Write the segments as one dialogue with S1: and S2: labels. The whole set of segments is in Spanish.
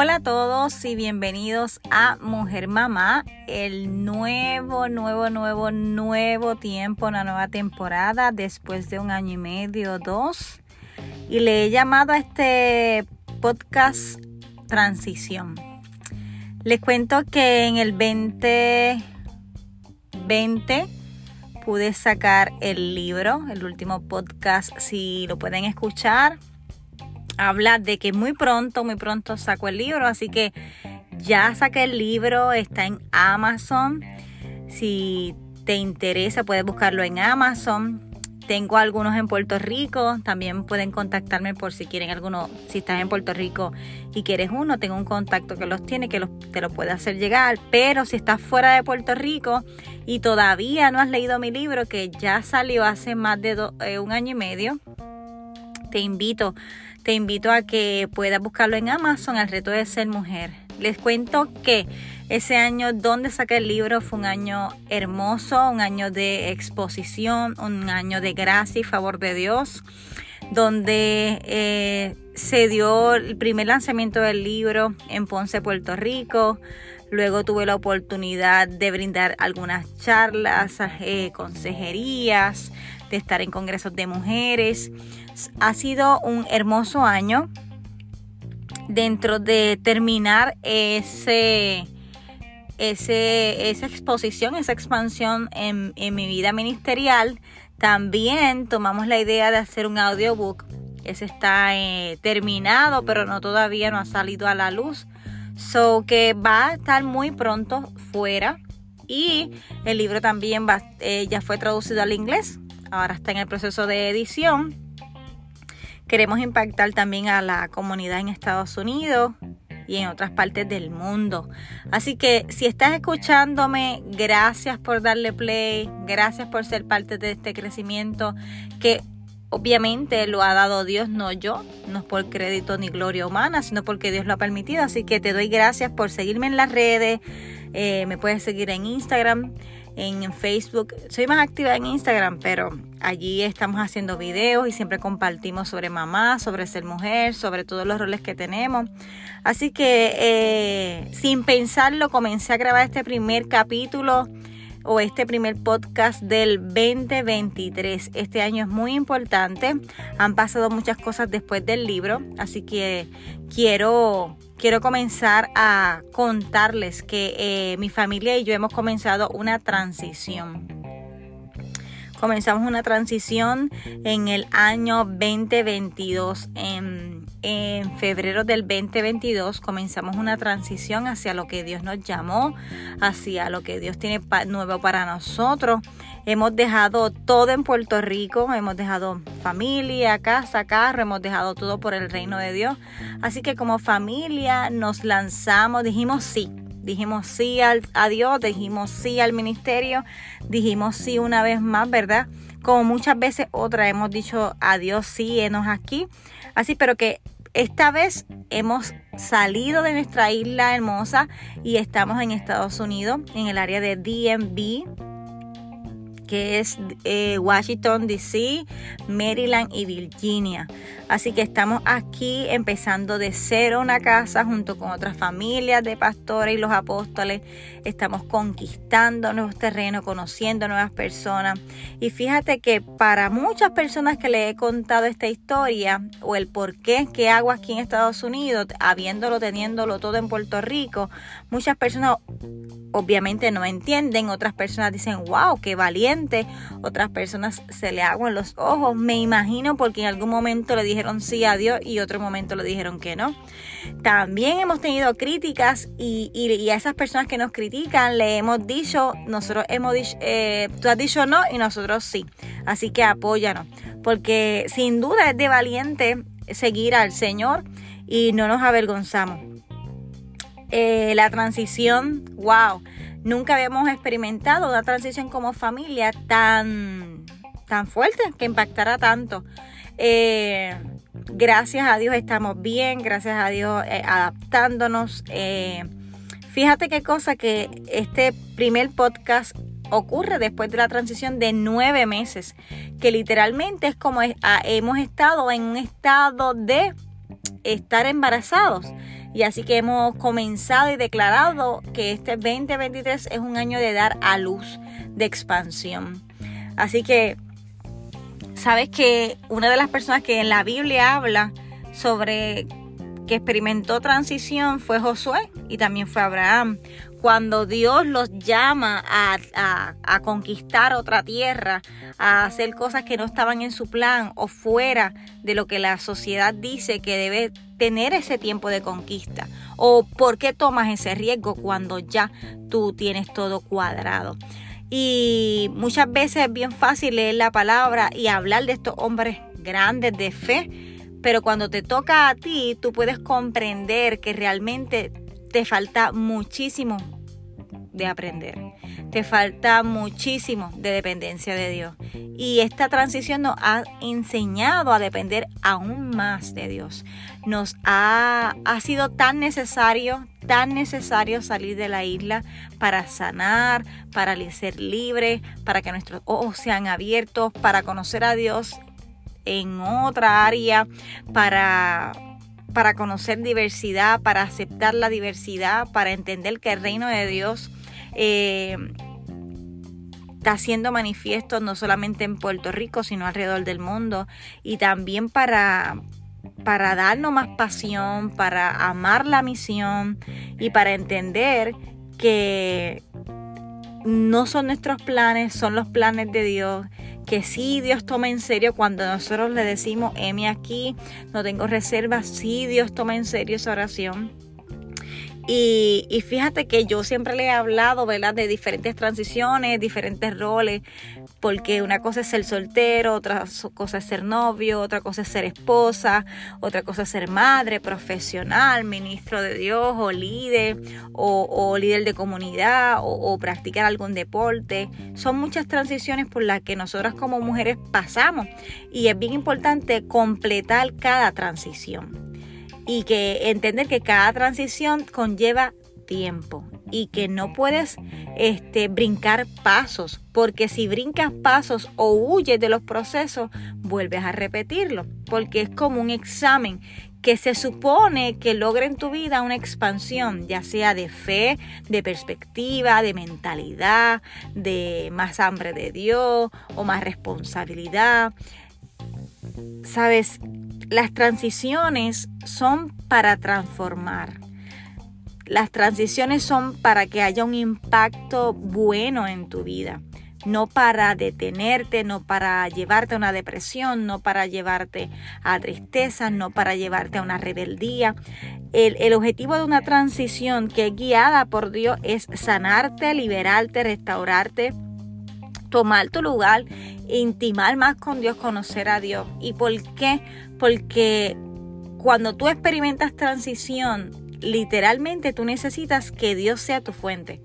S1: Hola a todos y bienvenidos a Mujer Mamá, el nuevo, nuevo, nuevo, nuevo tiempo, una nueva temporada después de un año y medio, dos. Y le he llamado a este podcast Transición. Les cuento que en el 2020 pude sacar el libro, el último podcast, si lo pueden escuchar habla de que muy pronto, muy pronto saco el libro, así que ya saqué el libro, está en Amazon. Si te interesa, puedes buscarlo en Amazon. Tengo algunos en Puerto Rico, también pueden contactarme por si quieren alguno, si estás en Puerto Rico y quieres uno, tengo un contacto que los tiene, que te lo puede hacer llegar, pero si estás fuera de Puerto Rico y todavía no has leído mi libro, que ya salió hace más de eh, un año y medio, te invito te invito a que puedas buscarlo en Amazon, El reto de ser mujer. Les cuento que ese año donde saqué el libro fue un año hermoso, un año de exposición, un año de gracia y favor de Dios, donde eh, se dio el primer lanzamiento del libro en Ponce, Puerto Rico. Luego tuve la oportunidad de brindar algunas charlas, eh, consejerías, de estar en congresos de mujeres. Ha sido un hermoso año dentro de terminar ese, ese, esa exposición, esa expansión en, mi vida ministerial. También tomamos la idea de hacer un audiobook. Ese está eh, terminado, pero no todavía no ha salido a la luz. So que va a estar muy pronto fuera. Y el libro también va, eh, ya fue traducido al inglés. Ahora está en el proceso de edición Queremos impactar también a la comunidad en Estados Unidos y en otras partes del mundo. Así que si estás escuchándome, gracias por darle play, gracias por ser parte de este crecimiento que obviamente lo ha dado Dios, no yo, no es por crédito ni gloria humana, sino porque Dios lo ha permitido. Así que te doy gracias por seguirme en las redes, eh, me puedes seguir en Instagram en Facebook. Soy más activa en Instagram, pero allí estamos haciendo videos y siempre compartimos sobre mamá, sobre ser mujer, sobre todos los roles que tenemos. Así que eh, sin pensarlo comencé a grabar este primer capítulo o este primer podcast del 2023. Este año es muy importante. Han pasado muchas cosas después del libro, así que quiero quiero comenzar a contarles que eh, mi familia y yo hemos comenzado una transición. Comenzamos una transición en el año 2022. En, en, febrero del 2022 comenzamos una transición hacia lo que Dios nos llamó, hacia lo que Dios tiene nuevo para nosotros. Hemos dejado todo en Puerto Rico, hemos dejado familia, casa, carro, hemos dejado todo por el reino de Dios. Así que como familia nos lanzamos, dijimos sí, dijimos sí al, a Dios, dijimos sí al ministerio, dijimos sí una vez más, ¿verdad? Como muchas veces otras hemos dicho adiós, sí, enos aquí. Así, pero que esta vez hemos salido de nuestra isla hermosa y estamos en Estados Unidos, en el área de DMV, que es eh, Washington, D.C., Maryland y Virginia. Así que estamos aquí empezando de cero una casa junto con otras familias de pastores y los apóstoles. Estamos conquistando nuevos terrenos, conociendo nuevas personas. Y fíjate que para muchas personas que le he contado esta historia o el por qué que hago aquí en Estados Unidos, habiéndolo, teniéndolo todo en Puerto Rico, muchas personas obviamente no entienden, otras personas dicen, wow, qué valiente, otras personas se le aguan los ojos, me imagino porque en algún momento le dijeron sí a Dios y otro momento le dijeron que no. También hemos tenido críticas y, y, a esas personas que nos critican le hemos dicho, nosotros hemos dicho, eh, tú has dicho no y nosotros sí, así que apóyanos, porque sin duda es de valiente seguir al Señor y no nos avergonzamos. Eh, la transición, wow, nunca habíamos experimentado una transición como familia tan, tan fuerte, que impactara tanto. Eh, gracias a Dios estamos bien, gracias a Dios eh, adaptándonos. fíjate qué cosa que este primer podcast ocurre después de la transición de nueve meses, que literalmente es como hemos estado en un estado de estar embarazados Y así que hemos comenzado y declarado que este 2023 es un año de dar a luz, de expansión. Así que, sabes que una de las personas que en la Biblia habla sobre que experimentó transición fue Josué y también fue Abraham cuando Dios los llama a, conquistar otra tierra, a hacer cosas que no estaban en su plan o fuera de lo que la sociedad dice que debe tener ese tiempo de conquista. O por qué tomas ese riesgo cuando ya tú tienes todo cuadrado. Y muchas veces es bien fácil leer la palabra y hablar de estos hombres grandes de fe, pero cuando te toca a ti, tú puedes comprender que realmente te falta muchísimo de aprender. Te falta muchísimo de dependencia de Dios. Y esta transición nos ha enseñado a depender aún más de Dios. Nos ha, ha sido tan necesario, tan necesario salir de la isla para sanar, para ser libre, para que nuestros ojos sean abiertos, para conocer a Dios en otra área, para para conocer diversidad, para aceptar la diversidad, para entender que el reino de Dios eh, está siendo manifiesto no solamente en Puerto Rico, sino alrededor del mundo. Y también para, para darnos más pasión, para amar la misión y para entender que no son nuestros planes, son los planes de Dios que sí Dios toma en serio cuando nosotros le decimos, heme aquí, no tengo reservas, sí Dios toma en serio esa oración. Y, y, fíjate que yo siempre le he hablado, ¿verdad? De diferentes transiciones, diferentes roles, porque una cosa es ser soltero, otra cosa es ser novio, otra cosa es ser esposa, otra cosa es ser madre, profesional, ministro de Dios o líder, o, líder de comunidad, o, o practicar algún deporte. Son muchas transiciones por las que nosotras como mujeres pasamos y es bien importante completar cada transición y que entender que cada transición conlleva tiempo y que no puedes este, brincar pasos, porque si brincas pasos o huyes de los procesos, vuelves a repetirlo, porque es como un examen que se supone que logra en tu vida una expansión, ya sea de fe, de perspectiva, de mentalidad, de más hambre de Dios o más responsabilidad. Sabes, las transiciones son para transformar. Las transiciones son para que haya un impacto bueno en tu vida, no para detenerte, no para llevarte a una depresión, no para llevarte a tristeza, no para llevarte a una rebeldía. El, el, objetivo de una transición que es guiada por Dios es sanarte, liberarte, restaurarte, tomar tu lugar, intimar más con Dios, conocer a Dios. ¿Y por qué? Porque cuando tú experimentas transición, literalmente tú necesitas que Dios sea tu fuente.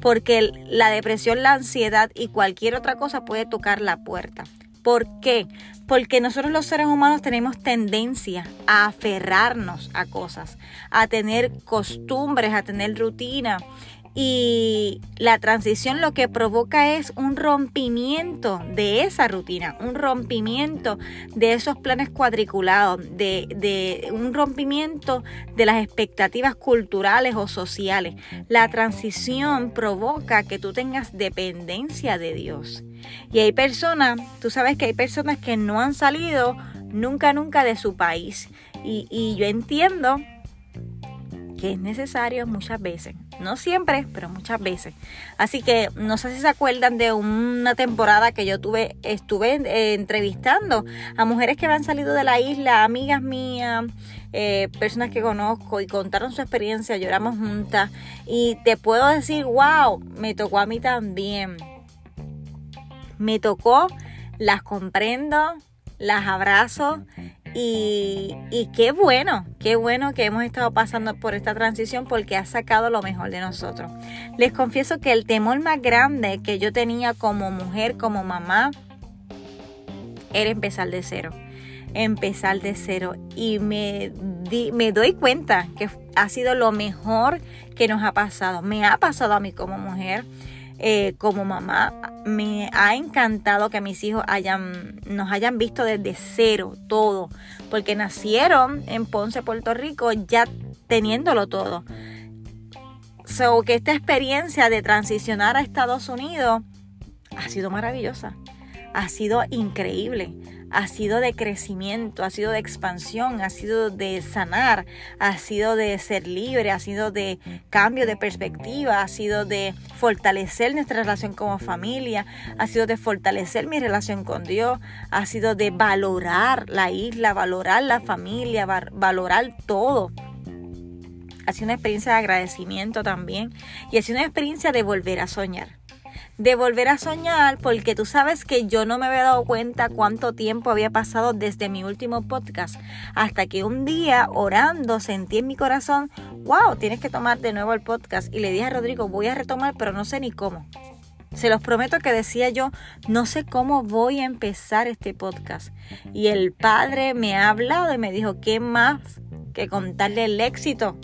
S1: Porque la depresión, la ansiedad y cualquier otra cosa puede tocar la puerta. ¿Por qué? Porque nosotros los seres humanos tenemos tendencia a aferrarnos a cosas, a tener costumbres, a tener rutina y la transición lo que provoca es un rompimiento de esa rutina, un rompimiento de esos planes cuadriculados, de, un rompimiento de las expectativas culturales o sociales. La transición provoca que tú tengas dependencia de Dios. Y hay personas, tú sabes que hay personas que no han salido nunca, nunca de su país. Y, y yo entiendo que es necesario muchas veces. No siempre, pero muchas veces. Así que no sé si se acuerdan de una temporada que yo tuve, estuve eh, entrevistando a mujeres que han salido de la isla, amigas mías, eh, personas que conozco y contaron su experiencia, lloramos juntas. Y te puedo decir, wow, me tocó a mí también. Me tocó, las comprendo, las abrazo y, qué bueno, qué bueno que hemos estado pasando por esta transición porque ha sacado lo mejor de nosotros. Les confieso que el temor más grande que yo tenía como mujer, como mamá, era empezar de cero. Empezar de cero. Y me, me doy cuenta que ha sido lo mejor que nos ha pasado. Me ha pasado a mí como mujer eh, como mamá, me ha encantado que mis hijos hayan, nos hayan visto desde cero todo, porque nacieron en Ponce, Puerto Rico, ya teniéndolo todo. So que esta experiencia de transicionar a Estados Unidos ha sido maravillosa, ha sido increíble ha sido de crecimiento, ha sido de expansión, ha sido de sanar, ha sido de ser libre, ha sido de cambio de perspectiva, ha sido de fortalecer nuestra relación como familia, ha sido de fortalecer mi relación con Dios, ha sido de valorar la isla, valorar la familia, valorar todo. Ha sido una experiencia de agradecimiento también y ha sido una experiencia de volver a soñar de volver a soñar porque tú sabes que yo no me había dado cuenta cuánto tiempo había pasado desde mi último podcast hasta que un día orando sentí en mi corazón, wow, tienes que tomar de nuevo el podcast y le dije a Rodrigo, voy a retomar pero no sé ni cómo. Se los prometo que decía yo, no sé cómo voy a empezar este podcast. Y el padre me ha hablado y me dijo, ¿qué más que contarle el éxito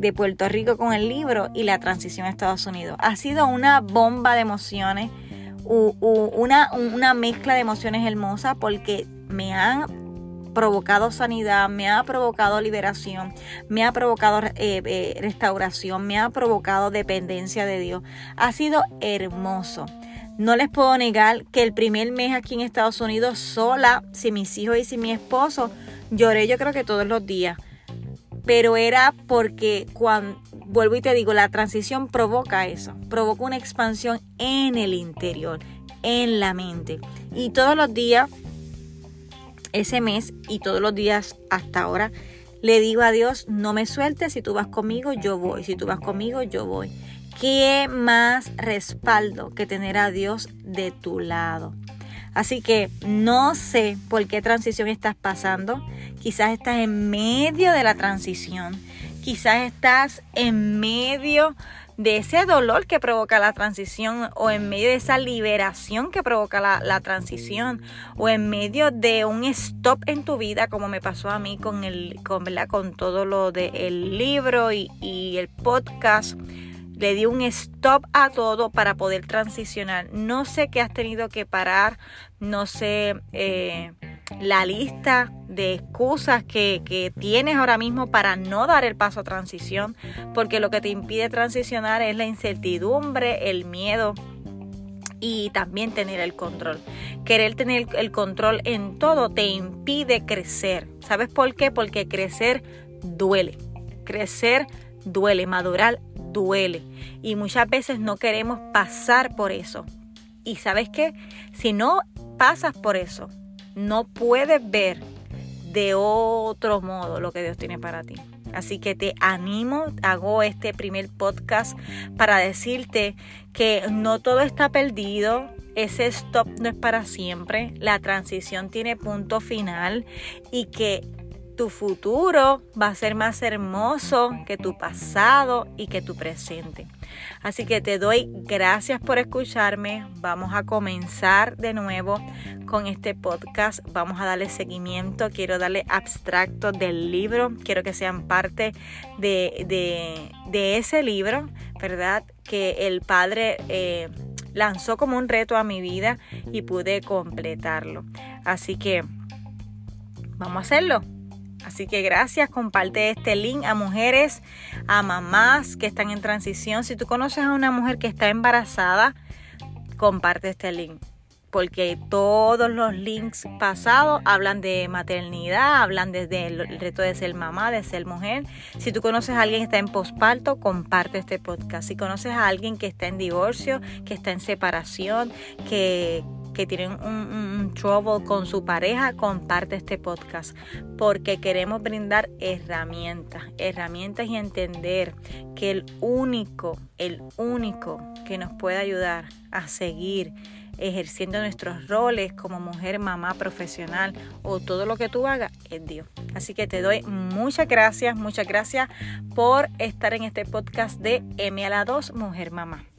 S1: de Puerto Rico con el libro y la transición a Estados Unidos. Ha sido una bomba de emociones, una, una mezcla de emociones hermosa porque me han provocado sanidad, me ha provocado liberación, me ha provocado eh, eh, restauración, me ha provocado dependencia de Dios. Ha sido hermoso. No les puedo negar que el primer mes aquí en Estados Unidos sola, sin mis hijos y sin mi esposo, lloré yo creo que todos los días pero era porque cuando, vuelvo y te digo, la transición provoca eso, provoca una expansión en el interior, en la mente. Y todos los días, ese mes y todos los días hasta ahora, le digo a Dios, no me sueltes, si tú vas conmigo, yo voy, si tú vas conmigo, yo voy. ¿Qué más respaldo que tener a Dios de tu lado? Así que no sé por qué transición estás pasando. Quizás estás en medio de la transición. Quizás estás en medio de ese dolor que provoca la transición o en medio de esa liberación que provoca la, transición o en medio de un stop en tu vida como me pasó a mí con, el, con, con todo lo del libro y, y el podcast le di un stop a todo para poder transicionar. No sé qué has tenido que parar, no sé eh, la lista de excusas que, que, tienes ahora mismo para no dar el paso a transición, porque lo que te impide transicionar es la incertidumbre, el miedo y también tener el control. Querer tener el control en todo te impide crecer. ¿Sabes por qué? Porque crecer duele. Crecer duele, madurar duele y muchas veces no queremos pasar por eso. Y sabes qué, si no pasas por eso, no puedes ver de otro modo lo que Dios tiene para ti. Así que te animo, hago este primer podcast para decirte que no todo está perdido, ese stop no es para siempre, la transición tiene punto final y que tu futuro va a ser más hermoso que tu pasado y que tu presente. Así que te doy gracias por escucharme. Vamos a comenzar de nuevo con este podcast. Vamos a darle seguimiento. Quiero darle abstracto del libro. Quiero que sean parte de, ese libro, ¿verdad? Que el Padre... Eh, lanzó como un reto a mi vida y pude completarlo. Así que vamos a hacerlo. Así que gracias, comparte este link a mujeres, a mamás que están en transición. Si tú conoces a una mujer que está embarazada, comparte este link. Porque todos los links pasados hablan de maternidad, hablan desde el reto de ser mamá, de ser mujer. Si tú conoces a alguien que está en posparto, comparte este podcast. Si conoces a alguien que está en divorcio, que está en separación, que, que tienen un, trouble con su pareja, comparte este podcast porque queremos brindar herramientas, herramientas y entender que el único, el único que nos puede ayudar a seguir ejerciendo nuestros roles como mujer, mamá, profesional o todo lo que tú hagas es Dios. Así que te doy muchas gracias, muchas gracias por estar en este podcast de M a la 2, Mujer Mamá.